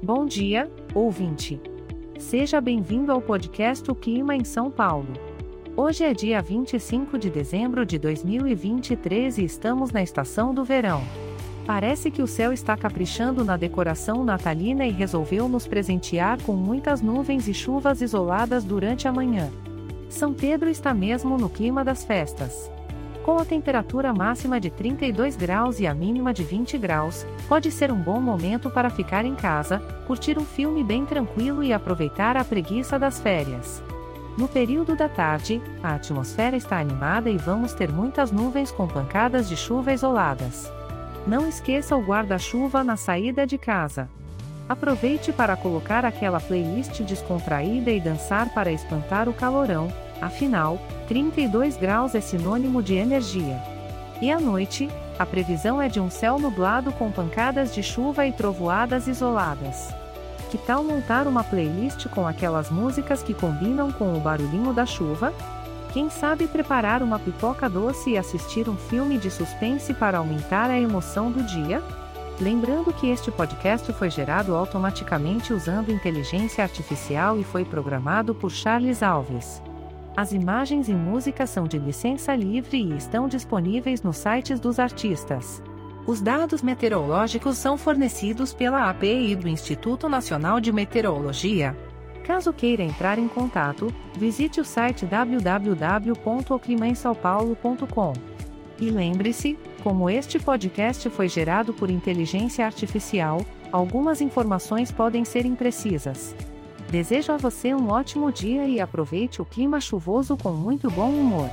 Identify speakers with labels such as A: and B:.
A: Bom dia, ouvinte. Seja bem-vindo ao podcast O Clima em São Paulo. Hoje é dia 25 de dezembro de 2023 e estamos na estação do verão. Parece que o céu está caprichando na decoração natalina e resolveu nos presentear com muitas nuvens e chuvas isoladas durante a manhã. São Pedro está mesmo no clima das festas. Com a temperatura máxima de 32 graus e a mínima de 20 graus, pode ser um bom momento para ficar em casa, curtir um filme bem tranquilo e aproveitar a preguiça das férias. No período da tarde, a atmosfera está animada e vamos ter muitas nuvens com pancadas de chuva isoladas. Não esqueça o guarda-chuva na saída de casa. Aproveite para colocar aquela playlist descontraída e dançar para espantar o calorão, afinal, 32 graus é sinônimo de energia. E à noite, a previsão é de um céu nublado com pancadas de chuva e trovoadas isoladas. Que tal montar uma playlist com aquelas músicas que combinam com o barulhinho da chuva? Quem sabe preparar uma pipoca doce e assistir um filme de suspense para aumentar a emoção do dia? Lembrando que este podcast foi gerado automaticamente usando inteligência artificial e foi programado por Charles Alves. As imagens e músicas são de licença livre e estão disponíveis nos sites dos artistas. Os dados meteorológicos são fornecidos pela API do Instituto Nacional de Meteorologia. Caso queira entrar em contato, visite o site www.oclimainsaopaulo.com. E lembre-se, como este podcast foi gerado por inteligência artificial, algumas informações podem ser imprecisas. Desejo a você um ótimo dia e aproveite o clima chuvoso com muito bom humor.